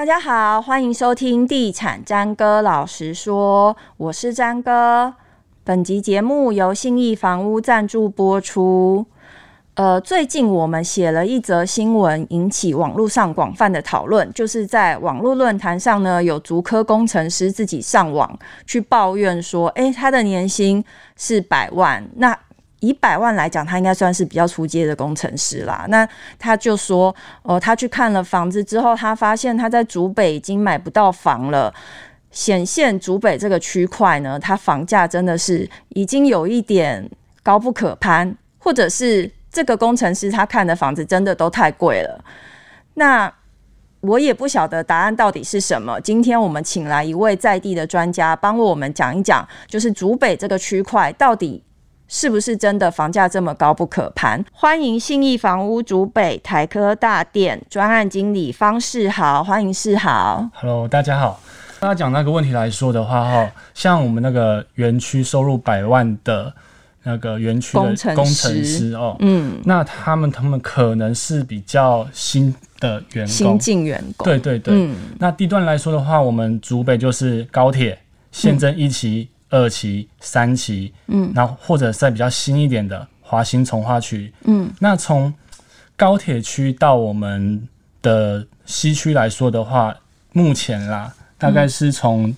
大家好，欢迎收听《地产詹哥老实说》，我是詹哥。本集节目由信义房屋赞助播出。呃，最近我们写了一则新闻，引起网络上广泛的讨论，就是在网络论坛上呢，有足科工程师自己上网去抱怨说，诶，他的年薪是百万，那。以百万来讲，他应该算是比较出阶的工程师啦。那他就说，哦、他去看了房子之后，他发现他在竹北已经买不到房了，显现竹北这个区块呢，它房价真的是已经有一点高不可攀，或者是这个工程师他看的房子真的都太贵了。那我也不晓得答案到底是什么。今天我们请来一位在地的专家，帮我们讲一讲，就是竹北这个区块到底。是不是真的房价这么高不可攀？欢迎信义房屋竹北台科大店专案经理方世豪，欢迎世豪。Hello，大家好。大家讲那个问题来说的话，哈，像我们那个园区收入百万的那个园区的工程师哦，嗯，那他们他们可能是比较新的员工，新进员工，对对对。嗯，那地段来说的话，我们竹北就是高铁县政一期。嗯二期、三期，嗯，然后或者在比较新一点的华新从化区，嗯，那从高铁区到我们的西区来说的话，目前啦，大概是从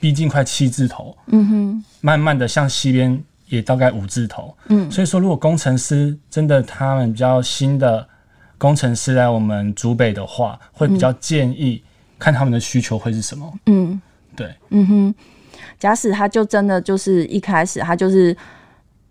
逼近快七字头，嗯哼，慢慢的向西边也大概五字头，嗯，所以说如果工程师真的他们比较新的工程师来我们竹北的话，会比较建议看他们的需求会是什么，嗯，对，嗯哼。假使他就真的就是一开始他就是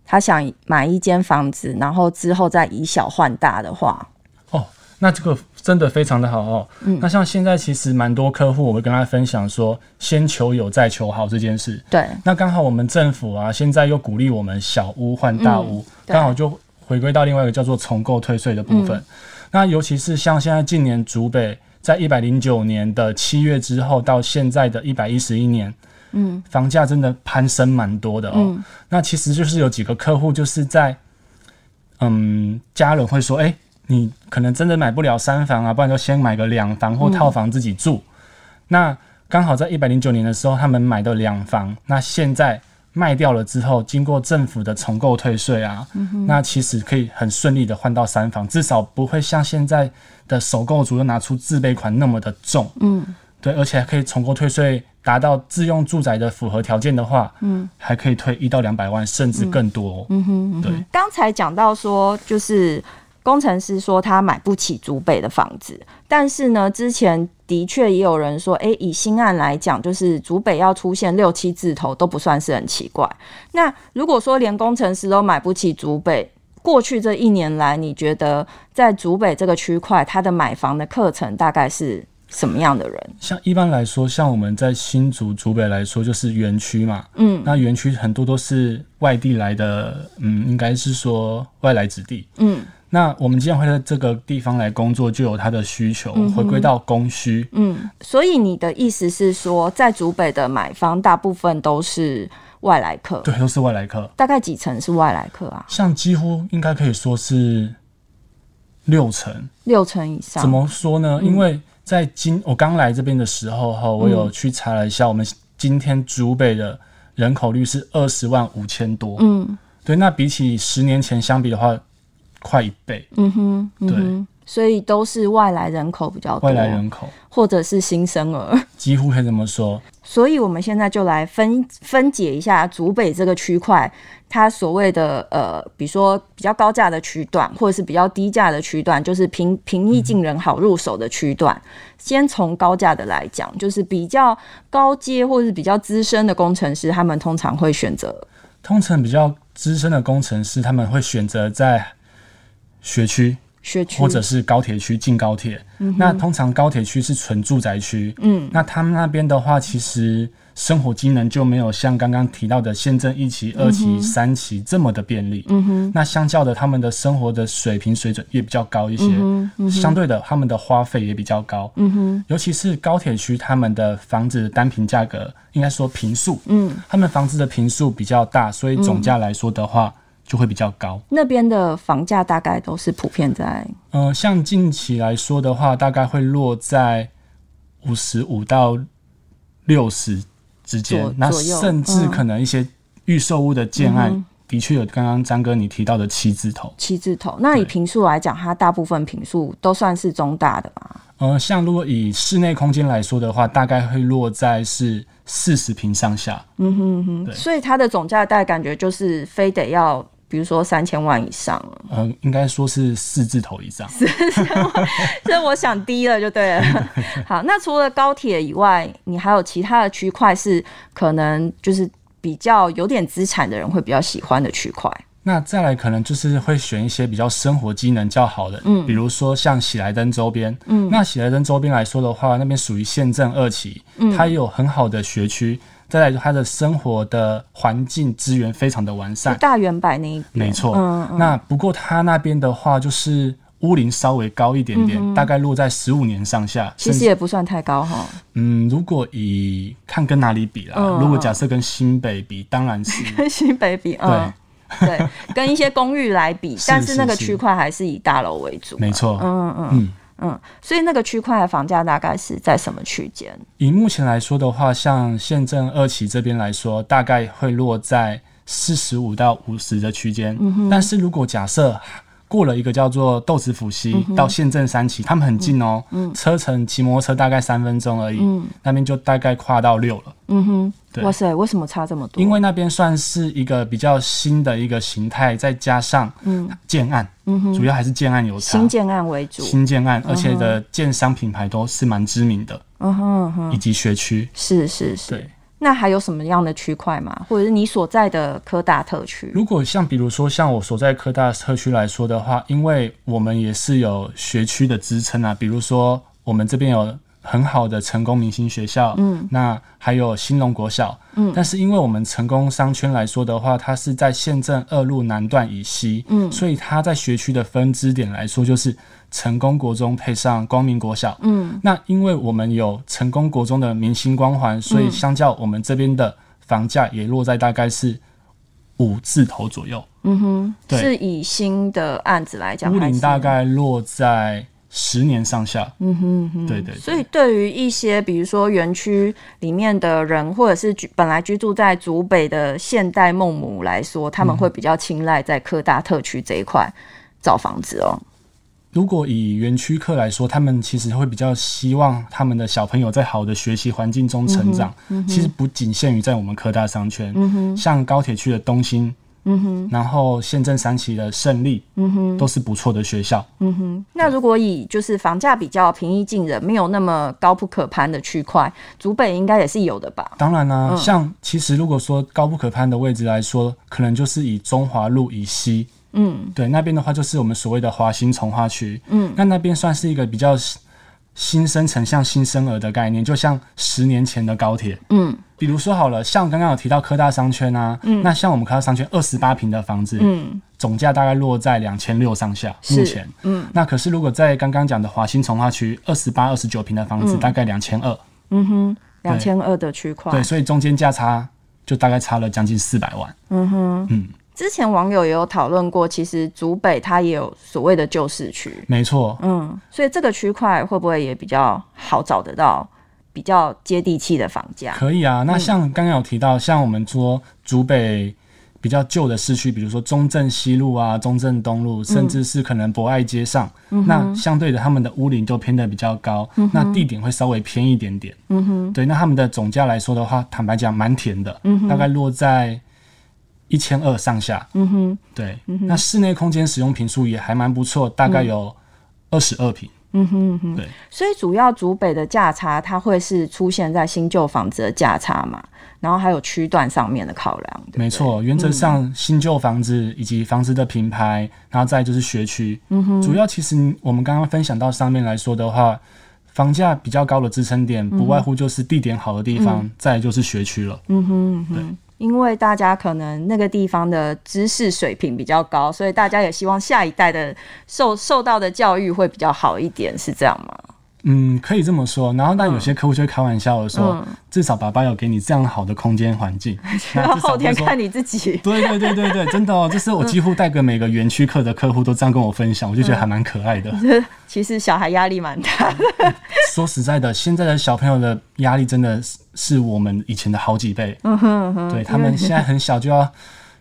他想买一间房子，然后之后再以小换大的话，哦，那这个真的非常的好哦。嗯，那像现在其实蛮多客户，我会跟他分享说，先求有再求好这件事。对，那刚好我们政府啊，现在又鼓励我们小屋换大屋，刚、嗯、好就回归到另外一个叫做重构退税的部分、嗯。那尤其是像现在近年竹北在一百零九年的七月之后，到现在的一百一十一年。嗯，房价真的攀升蛮多的哦、嗯。那其实就是有几个客户就是在，嗯，家人会说，哎、欸，你可能真的买不了三房啊，不然就先买个两房或套房自己住。嗯、那刚好在一百零九年的时候，他们买的两房，那现在卖掉了之后，经过政府的重购退税啊、嗯，那其实可以很顺利的换到三房，至少不会像现在的首购族又拿出自备款那么的重。嗯，对，而且还可以重购退税。达到自用住宅的符合条件的话，嗯，还可以退一到两百万，甚至更多。嗯哼，嗯哼，对。刚才讲到说，就是工程师说他买不起竹北的房子，但是呢，之前的确也有人说，哎、欸，以新案来讲，就是竹北要出现六七字头都不算是很奇怪。那如果说连工程师都买不起竹北，过去这一年来，你觉得在竹北这个区块，他的买房的课程大概是？什么样的人？像一般来说，像我们在新竹、竹北来说，就是园区嘛。嗯，那园区很多都是外地来的，嗯，应该是说外来子弟。嗯，那我们既然会在这个地方来工作，就有他的需求，嗯、回归到供需。嗯，所以你的意思是说，在竹北的买方大部分都是外来客？对，都是外来客。大概几成是外来客啊？像几乎应该可以说是六成，六成以上。怎么说呢？嗯、因为在今我刚来这边的时候哈，我有去查了一下，我们今天竹北的人口率是二十万五千多。嗯，对，那比起十年前相比的话，快一倍。嗯哼，对。所以都是外来人口比较多，外来人口或者是新生儿，几乎可以这么说。所以我们现在就来分分解一下竹北这个区块，它所谓的呃，比如说比较高价的区段，或者是比较低价的区段，就是平平易近人、好入手的区段。嗯、先从高价的来讲，就是比较高阶或者是比较资深的工程师，他们通常会选择。通常比较资深的工程师，他们会选择在学区。或者是高铁区近高铁、嗯，那通常高铁区是纯住宅区，嗯，那他们那边的话，其实生活机能就没有像刚刚提到的县政一期、二期、嗯、三期这么的便利，嗯哼，那相较的，他们的生活的水平水准也比较高一些，嗯嗯、相对的，他们的花费也比较高，嗯哼，尤其是高铁区，他们的房子的单平价格应该说平数，嗯，他们房子的平数比较大，所以总价来说的话。嗯就会比较高。那边的房价大概都是普遍在，呃，像近期来说的话，大概会落在五十五到六十之间，那甚至可能一些预售屋的建案，嗯、的确有刚刚张哥你提到的七字头。七字头，那以平数来讲，它大部分平数都算是中大的嘛？呃，像如果以室内空间来说的话，大概会落在是四十平上下。嗯哼哼，所以它的总价带感觉就是非得要。比如说三千万以上，嗯、呃，应该说是四字头以上。四千万，这我想低了就对了。好，那除了高铁以外，你还有其他的区块是可能就是比较有点资产的人会比较喜欢的区块。那再来可能就是会选一些比较生活机能较好的，嗯，比如说像喜来登周边，嗯，那喜来登周边来说的话，那边属于县政二期，嗯，它也有很好的学区。再来，他的生活的环境资源非常的完善。大圆百那一边，没错。嗯嗯。那不过他那边的话，就是屋龄稍微高一点点，嗯、大概落在十五年上下。其实也不算太高哈。嗯，如果以看跟哪里比啦，嗯、如果假设跟新北比，当然是跟 新北比，嗯、对 对，跟一些公寓来比，但是那个区块还是以大楼为主。没错。嗯嗯嗯。嗯嗯，所以那个区块的房价大概是在什么区间？以目前来说的话，像县政二期这边来说，大概会落在四十五到五十的区间。嗯哼。但是如果假设过了一个叫做豆子府溪到县政三期，他们很近哦，嗯，车程骑摩托车大概三分钟而已，嗯，那边就大概跨到六了。嗯哼。对。哇塞，为什么差这么多？因为那边算是一个比较新的一个形态，再加上嗯。建案，主要还是建案有差，新建案为主，新建案，而且的建商品牌都是蛮知名的，嗯哼，嗯哼，以及学区。是是是，对。那还有什么样的区块吗？或者是你所在的科大特区？如果像比如说像我所在科大特区来说的话，因为我们也是有学区的支撑啊，比如说我们这边有。很好的成功明星学校，嗯，那还有兴隆国小，嗯，但是因为我们成功商圈来说的话，它是在县政二路南段以西，嗯，所以它在学区的分支点来说，就是成功国中配上光明国小，嗯，那因为我们有成功国中的明星光环，所以相较我们这边的房价也落在大概是五字头左右，嗯哼，对，是以新的案子来讲，屋龄大概落在。十年上下，嗯哼哼，对，对对。所以对于一些比如说园区里面的人，或者是居本来居住在竹北的现代孟母来说，他们会比较青睐在科大特区这一块造房子哦。如果以园区客来说，他们其实会比较希望他们的小朋友在好的学习环境中成长。嗯嗯、其实不仅限于在我们科大商圈，嗯、像高铁区的东兴。嗯哼，然后县政三期的胜利，嗯哼，都是不错的学校。嗯哼，那如果以就是房价比较平易近人，没有那么高不可攀的区块，竹北应该也是有的吧？当然啦、啊，嗯、像其实如果说高不可攀的位置来说，可能就是以中华路以西，嗯，对，那边的话就是我们所谓的华新从化区，嗯，那那边算是一个比较新生成像新生儿的概念，就像十年前的高铁，嗯。比如说好了，像刚刚有提到科大商圈啊，嗯，那像我们科大商圈二十八平的房子，嗯，总价大概落在两千六上下，目前，嗯，那可是如果在刚刚讲的华新从化区二十八、二十九平的房子，大概两千二，嗯哼，两千二的区块，对，所以中间价差就大概差了将近四百万，嗯哼，嗯，之前网友也有讨论过，其实竹北它也有所谓的旧市区，没错，嗯，所以这个区块会不会也比较好找得到？比较接地气的房价？可以啊。那像刚刚有提到，嗯、像我们说竹北比较旧的市区，比如说中正西路啊、中正东路，甚至是可能博爱街上，嗯、那相对的他们的屋龄就偏的比较高，嗯、那地点会稍微偏一点点。嗯哼，对，那他们的总价来说的话，坦白讲蛮甜的，嗯、大概落在一千二上下。嗯哼，对，嗯、哼那室内空间使用频数也还蛮不错，大概有二十二平。嗯哼嗯哼，对，所以主要主北的价差，它会是出现在新旧房子的价差嘛，然后还有区段上面的考量。没错，原则上新旧房子以及房子的品牌，嗯、然后再就是学区。嗯哼，主要其实我们刚刚分享到上面来说的话，房价比较高的支撑点，不外乎就是地点好的地方，嗯、再就是学区了。嗯哼，嗯哼，对。因为大家可能那个地方的知识水平比较高，所以大家也希望下一代的受受到的教育会比较好一点，是这样吗？嗯，可以这么说。然后，但有些客户就会开玩笑的说，嗯、至少爸爸有给你这样好的空间环境，然后后天看你自己。对对对对对，真的哦，这是我几乎带给每个园区客的客户都这样跟我分享，我就觉得还蛮可爱的。嗯、其实小孩压力蛮大的。说实在的，现在的小朋友的压力真的是我们以前的好几倍。嗯哼嗯哼，对他们现在很小就要。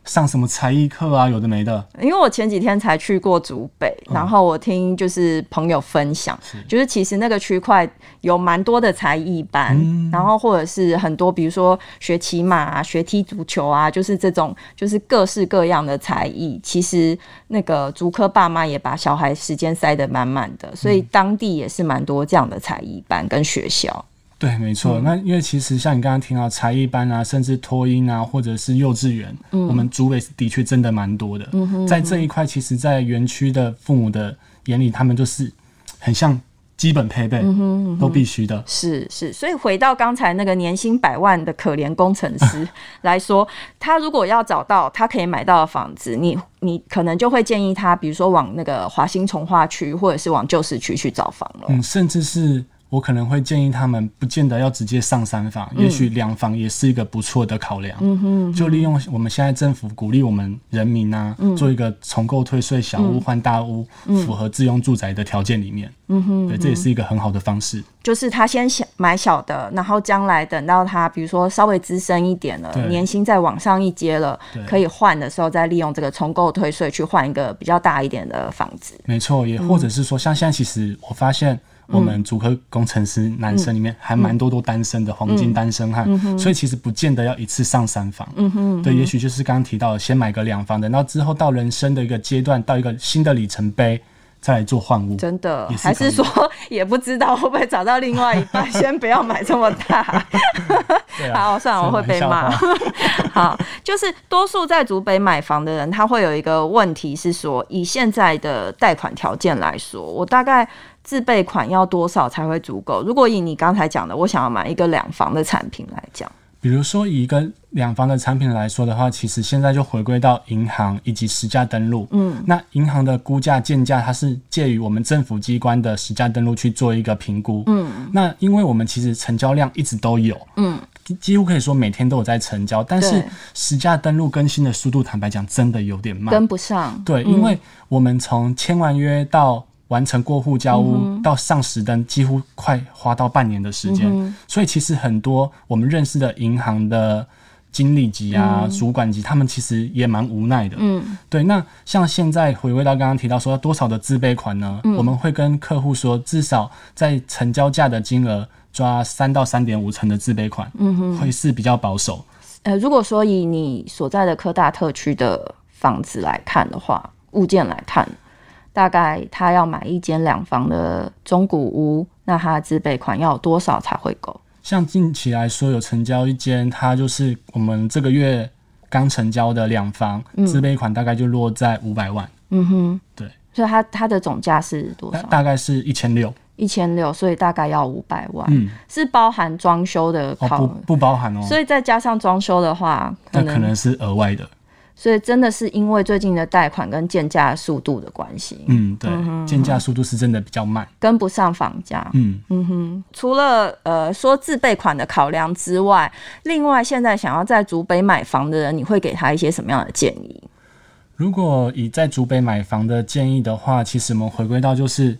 上什么才艺课啊？有的没的。因为我前几天才去过竹北，嗯、然后我听就是朋友分享，是就是其实那个区块有蛮多的才艺班，嗯、然后或者是很多，比如说学骑马啊、学踢足球啊，就是这种就是各式各样的才艺。其实那个竹科爸妈也把小孩时间塞得满满的，所以当地也是蛮多这样的才艺班跟学校。对，没错。嗯、那因为其实像你刚刚听到才艺班啊，甚至托婴啊，或者是幼稚园，嗯、我们竹北的确真的蛮多的。嗯哼嗯哼，在这一块，其实，在园区的父母的眼里，他们就是很像基本配备，嗯哼嗯哼，都必须的。是是，所以回到刚才那个年薪百万的可怜工程师 来说，他如果要找到他可以买到的房子，你你可能就会建议他，比如说往那个华兴从化区，或者是往旧市区去找房了。嗯，甚至是。我可能会建议他们，不见得要直接上三房，嗯、也许两房也是一个不错的考量。嗯哼，就利用我们现在政府鼓励我们人民啊，嗯、做一个重购退税，小屋换大屋，嗯、符合自用住宅的条件里面。嗯哼，对，这也是一个很好的方式。就是他先小买小的，然后将来等到他比如说稍微资深一点了，年薪再往上一阶了，可以换的时候，再利用这个重购退税去换一个比较大一点的房子。没错，也或者是说，像现在其实我发现。我们主科工程师男生里面还蛮多都单身的黄金单身汉，所以其实不见得要一次上三房。对，也许就是刚刚提到的，先买个两房的，然后之后到人生的一个阶段，到一个新的里程碑，再来做换屋。真的，还是说 也不知道会不会找到另外一半？先不要买这么大。好，算了，我会被骂。好，就是多数在竹北买房的人，他会有一个问题是说，以现在的贷款条件来说，我大概。自备款要多少才会足够？如果以你刚才讲的，我想要买一个两房的产品来讲，比如说以一个两房的产品来说的话，其实现在就回归到银行以及实价登录。嗯，那银行的估价建价，它是介于我们政府机关的实价登录去做一个评估。嗯，那因为我们其实成交量一直都有，嗯，几乎可以说每天都有在成交，但是实价登录更新的速度，坦白讲，真的有点慢，跟不上。对，因为我们从签完约到完成过户交屋、嗯、到上实登，几乎快花到半年的时间，嗯、所以其实很多我们认识的银行的经理级啊、嗯、主管级，他们其实也蛮无奈的。嗯，对。那像现在回归到刚刚提到说多少的自备款呢？嗯、我们会跟客户说，至少在成交价的金额抓三到三点五成的自备款，嗯哼，会是比较保守。呃，如果说以你所在的科大特区的房子来看的话，物件来看。大概他要买一间两房的中古屋，那他的自备款要有多少才会够？像近期来说，有成交一间，它就是我们这个月刚成交的两房，嗯、自备款大概就落在五百万。嗯哼，对，所以它它的总价是多少？大概是一千六，一千六，所以大概要五百万。嗯，是包含装修的考？哦，不不包含哦。所以再加上装修的话，那可能是额外的。所以真的是因为最近的贷款跟建价速度的关系，嗯，对，建价速度是真的比较慢，跟不上房价，嗯嗯哼。除了呃说自备款的考量之外，另外现在想要在竹北买房的人，你会给他一些什么样的建议？如果以在竹北买房的建议的话，其实我们回归到就是，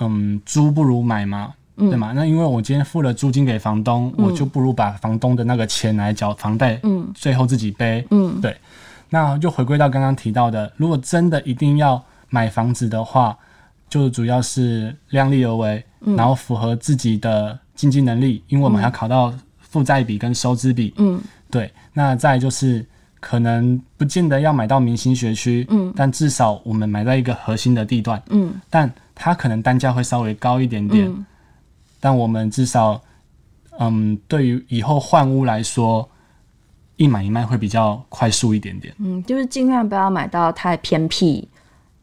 嗯，租不如买嘛，嗯、对吗？那因为我今天付了租金给房东，嗯、我就不如把房东的那个钱来缴房贷，嗯，最后自己背，嗯，对。那就回归到刚刚提到的，如果真的一定要买房子的话，就主要是量力而为，嗯、然后符合自己的经济能力，因为我们要考到负债比跟收支比。嗯，对。那再就是可能不见得要买到明星学区，嗯，但至少我们买在一个核心的地段，嗯，但它可能单价会稍微高一点点，嗯、但我们至少，嗯，对于以后换屋来说。一买一卖会比较快速一点点，嗯，就是尽量不要买到太偏僻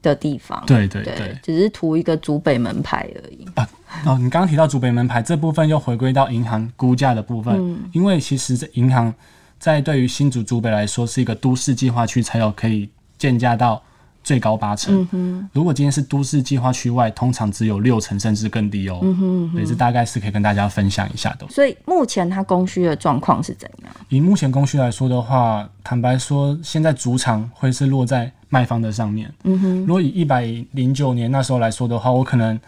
的地方，对对对，对，只是图一个祖北门牌而已。啊，哦，你刚刚提到祖北门牌这部分，又回归到银行估价的部分，嗯，因为其实这银行在对于新竹祖北来说是一个都市计划区，才有可以建价到最高八成。嗯，如果今天是都市计划区外，通常只有六成甚至更低哦。嗯哼，所以这大概是可以跟大家分享一下的。所以目前它供需的状况是怎样？以目前供需来说的话，坦白说，现在主场会是落在卖方的上面。嗯哼，如果以一百零九年那时候来说的话，我可能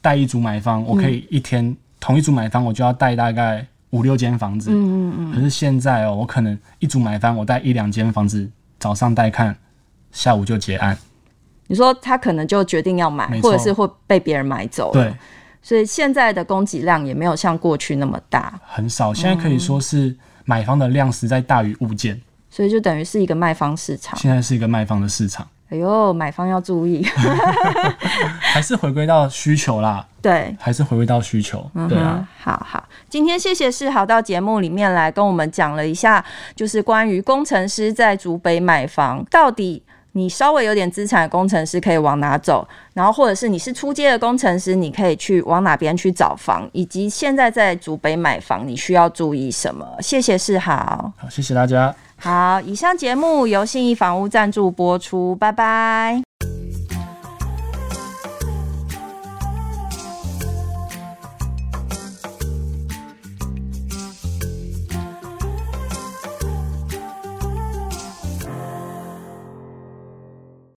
带一组买方，我可以一天、嗯、同一组买方，我就要带大概五六间房子。嗯嗯嗯。可是现在哦，我可能一组买方，我带一两间房子，早上带看，下午就结案。你说他可能就决定要买，或者是会被别人买走。对，所以现在的供给量也没有像过去那么大，很少。现在可以说是买方的量实在大于物件，所以就等于是一个卖方市场。现在是一个卖方的市场。哎呦，买方要注意，还是回归到需求啦。对，还是回归到需求。对啊，嗯、好好，今天谢谢世豪到节目里面来跟我们讲了一下，就是关于工程师在竹北买房到底。你稍微有点资产的工程师可以往哪走，然后或者是你是出街的工程师，你可以去往哪边去找房，以及现在在竹北买房你需要注意什么？谢谢世豪，好，谢谢大家。好，以上节目由信义房屋赞助播出，拜拜。